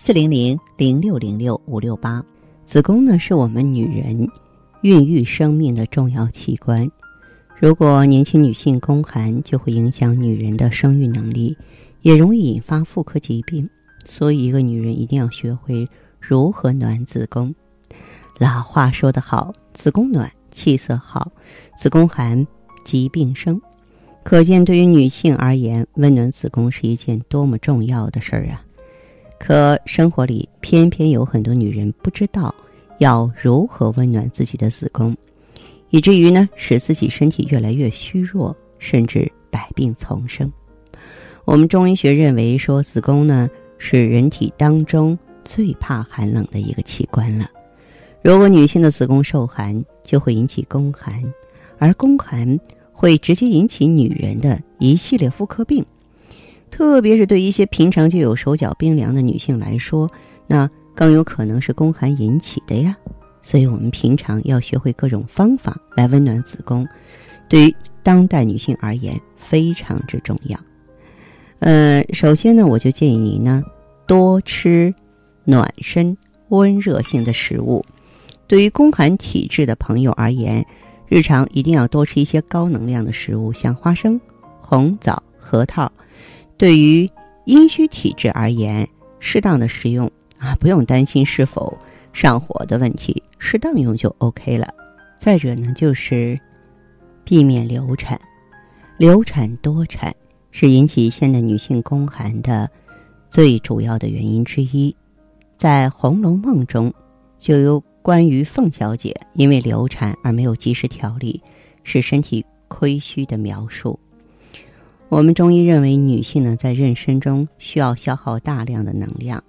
四零零零六零六五六八，子宫呢是我们女人孕育生命的重要器官。如果年轻女性宫寒，就会影响女人的生育能力，也容易引发妇科疾病。所以，一个女人一定要学会如何暖子宫。老话说得好，子宫暖气色好，子宫寒疾病生。可见，对于女性而言，温暖子宫是一件多么重要的事儿啊！可生活里偏偏有很多女人不知道要如何温暖自己的子宫，以至于呢使自己身体越来越虚弱，甚至百病丛生。我们中医学认为说，子宫呢是人体当中最怕寒冷的一个器官了。如果女性的子宫受寒，就会引起宫寒，而宫寒会直接引起女人的一系列妇科病。特别是对一些平常就有手脚冰凉的女性来说，那更有可能是宫寒引起的呀。所以，我们平常要学会各种方法来温暖子宫，对于当代女性而言非常之重要。呃，首先呢，我就建议你呢多吃暖身、温热性的食物。对于宫寒体质的朋友而言，日常一定要多吃一些高能量的食物，像花生、红枣、核桃。对于阴虚体质而言，适当的食用啊，不用担心是否上火的问题，适当用就 OK 了。再者呢，就是避免流产，流产多产是引起现代女性宫寒的最主要的原因之一。在《红楼梦》中，就有关于凤小姐因为流产而没有及时调理，使身体亏虚的描述。我们中医认为，女性呢在妊娠中需要消耗大量的能量，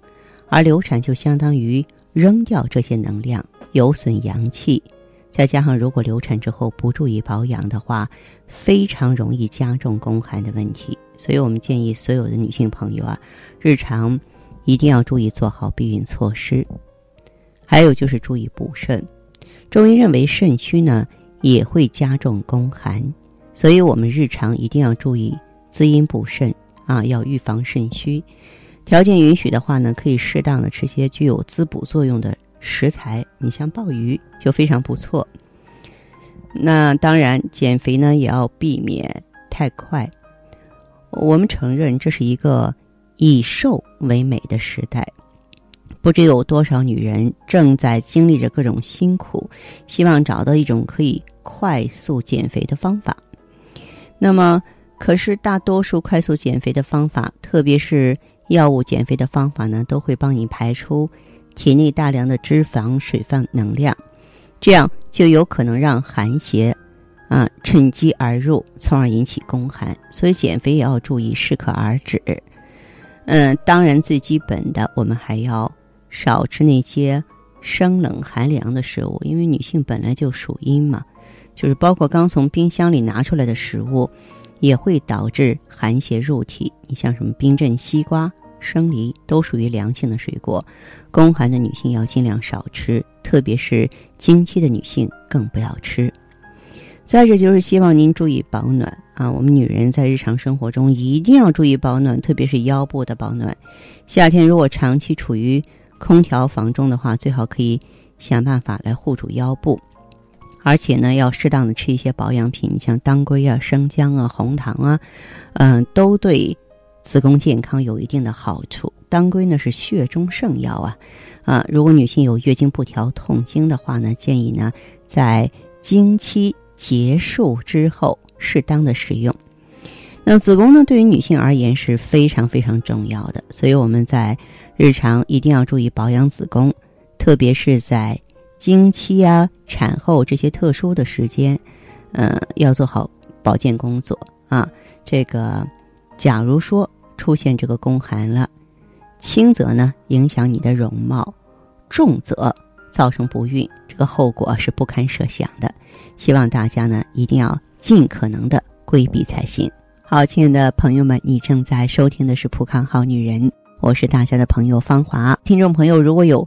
而流产就相当于扔掉这些能量，有损阳气。再加上如果流产之后不注意保养的话，非常容易加重宫寒的问题。所以我们建议所有的女性朋友啊，日常一定要注意做好避孕措施。还有就是注意补肾，中医认为肾虚呢也会加重宫寒，所以我们日常一定要注意。滋阴补肾啊，要预防肾虚。条件允许的话呢，可以适当的吃些具有滋补作用的食材。你像鲍鱼就非常不错。那当然，减肥呢也要避免太快。我们承认这是一个以瘦为美的时代，不知有多少女人正在经历着各种辛苦，希望找到一种可以快速减肥的方法。那么。可是，大多数快速减肥的方法，特别是药物减肥的方法呢，都会帮你排出体内大量的脂肪、水分、能量，这样就有可能让寒邪啊趁机而入，从而引起宫寒。所以，减肥也要注意适可而止。嗯，当然，最基本的，我们还要少吃那些生冷寒凉的食物，因为女性本来就属阴嘛，就是包括刚从冰箱里拿出来的食物。也会导致寒邪入体。你像什么冰镇西瓜、生梨，都属于凉性的水果，宫寒的女性要尽量少吃，特别是经期的女性更不要吃。再者就是希望您注意保暖啊，我们女人在日常生活中一定要注意保暖，特别是腰部的保暖。夏天如果长期处于空调房中的话，最好可以想办法来护住腰部。而且呢，要适当的吃一些保养品，像当归啊、生姜啊、红糖啊，嗯，都对子宫健康有一定的好处。当归呢是血中圣药啊，啊，如果女性有月经不调、痛经的话呢，建议呢在经期结束之后适当的使用。那子宫呢，对于女性而言是非常非常重要的，所以我们在日常一定要注意保养子宫，特别是在。经期啊，产后这些特殊的时间，嗯，要做好保健工作啊。这个，假如说出现这个宫寒了，轻则呢影响你的容貌，重则造成不孕，这个后果是不堪设想的。希望大家呢一定要尽可能的规避才行。好，亲爱的朋友们，你正在收听的是《普康好女人》，我是大家的朋友芳华。听众朋友，如果有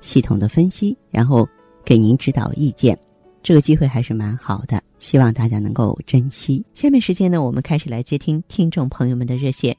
系统的分析，然后给您指导意见。这个机会还是蛮好的，希望大家能够珍惜。下面时间呢，我们开始来接听听众朋友们的热线。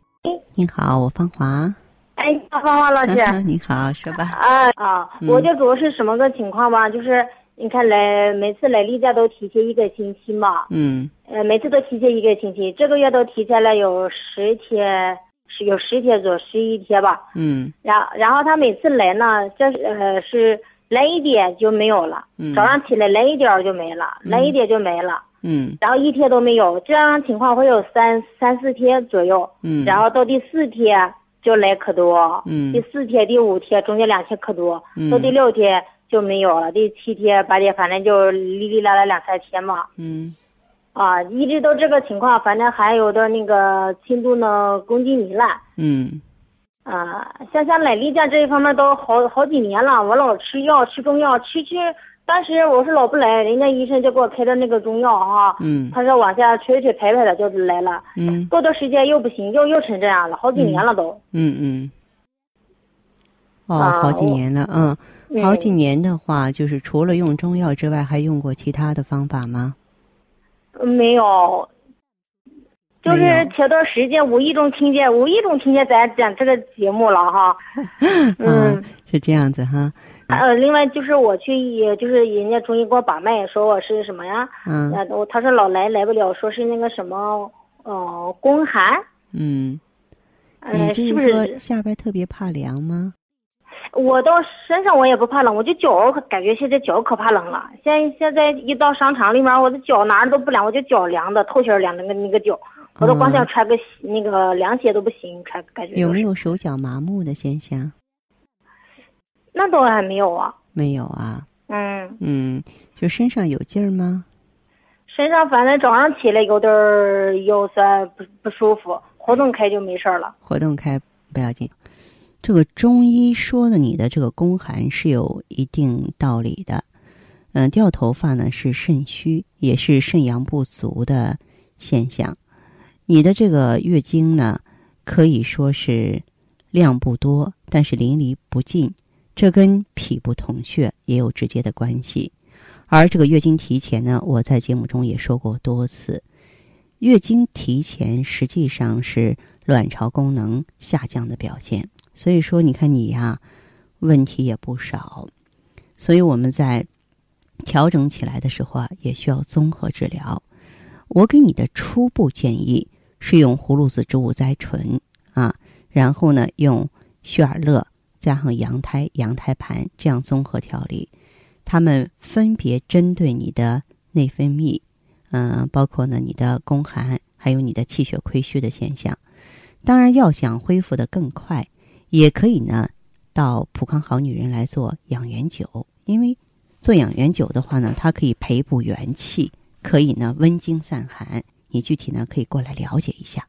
你好，我芳华。哎，芳华老师，你好，说吧。啊啊，我就主要是什么个情况吧？就是你看来每次来例假都提前一个星期嘛。嗯。呃，每次都提前一个星期，这个月都提前了有十天，是有十天左右十一天吧。嗯。然然后他每次来呢，这呃是来一点就没有了。嗯。早上起来来一点就没了，来一点就没了。嗯。然后一天都没有，这样情况会有三三四天左右。嗯。然后到第四天就来可多。嗯。第四天、第五天中间两天可多。嗯。到第六天就没有了，第七天、八天反正就哩哩啦啦两三天嘛。嗯。啊，一直都这个情况，反正还有的那个轻度呢宫颈糜烂。嗯。啊，像像奶例假这一方面都好好几年了，我老吃药吃中药，吃吃，当时我是老不来，人家医生就给我开的那个中药哈。嗯。他说往下吹吹排排的就来了。嗯。过段时间又不行，又又成这样了，好几年了都。嗯嗯。哦，好几年了，嗯，好几年的话，就是除了用中药之外，还用过其他的方法吗？没有，就是前段时间无意中听见，无意中听见咱讲这个节目了哈。嗯，是这样子哈。呃，另外就是我去，也就是人家中医给我把脉，说我是什么呀？嗯。我他说老来来不了，说是那个什么，呃，宫寒。嗯。你，是不是说下边特别怕凉吗？我到身上我也不怕冷，我就脚感觉现在脚可怕冷了。现现在一到商场里面，我的脚哪儿都不凉，我就脚凉的，透心凉那个那个脚，我都光想穿个那个凉鞋都不行，穿感觉。有没有手脚麻木的现象？那倒还没有啊。没有啊。嗯。嗯，就身上有劲儿吗？身上反正早上起来有点腰酸不不舒服，活动开就没事了。活动开不要紧。这个中医说的你的这个宫寒是有一定道理的，嗯，掉头发呢是肾虚，也是肾阳不足的现象。你的这个月经呢可以说是量不多，但是淋漓不尽，这跟脾不统血也有直接的关系。而这个月经提前呢，我在节目中也说过多次，月经提前实际上是卵巢功能下降的表现。所以说，你看你呀，问题也不少，所以我们在调整起来的时候啊，也需要综合治疗。我给你的初步建议是用葫芦籽植物甾醇啊，然后呢用血尔乐加上羊胎羊胎盘这样综合调理，它们分别针对你的内分泌，嗯，包括呢你的宫寒，还有你的气血亏虚的现象。当然，要想恢复的更快。也可以呢，到普康好女人来做养元灸，因为做养元灸的话呢，它可以培补元气，可以呢温经散寒。你具体呢可以过来了解一下，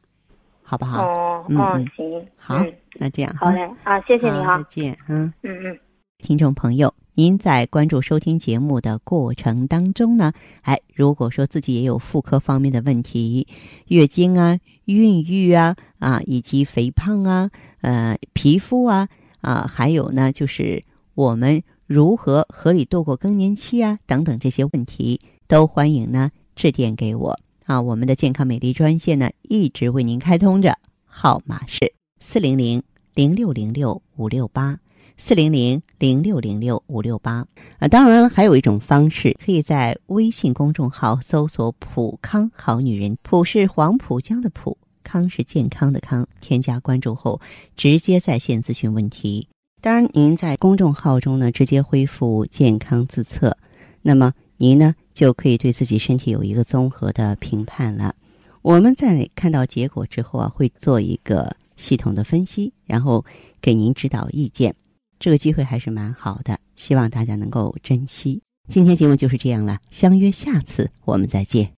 好不好？哦，嗯嗯，行，好，那这样好嘞啊，谢谢你哈，再见，嗯。嗯嗯。听众朋友，您在关注收听节目的过程当中呢，哎，如果说自己也有妇科方面的问题，月经啊、孕育啊啊，以及肥胖啊、呃皮肤啊啊，还有呢就是我们如何合理度过更年期啊等等这些问题，都欢迎呢致电给我啊。我们的健康美丽专线呢一直为您开通着，号码是四零零零六零六五六八。四零零零六零六五六八啊，当然还有一种方式，可以在微信公众号搜索“普康好女人”，普是黄浦江的浦，康是健康的康。添加关注后，直接在线咨询问题。当然，您在公众号中呢，直接恢复健康自测，那么您呢就可以对自己身体有一个综合的评判了。我们在看到结果之后啊，会做一个系统的分析，然后给您指导意见。这个机会还是蛮好的，希望大家能够珍惜。今天节目就是这样了，相约下次我们再见。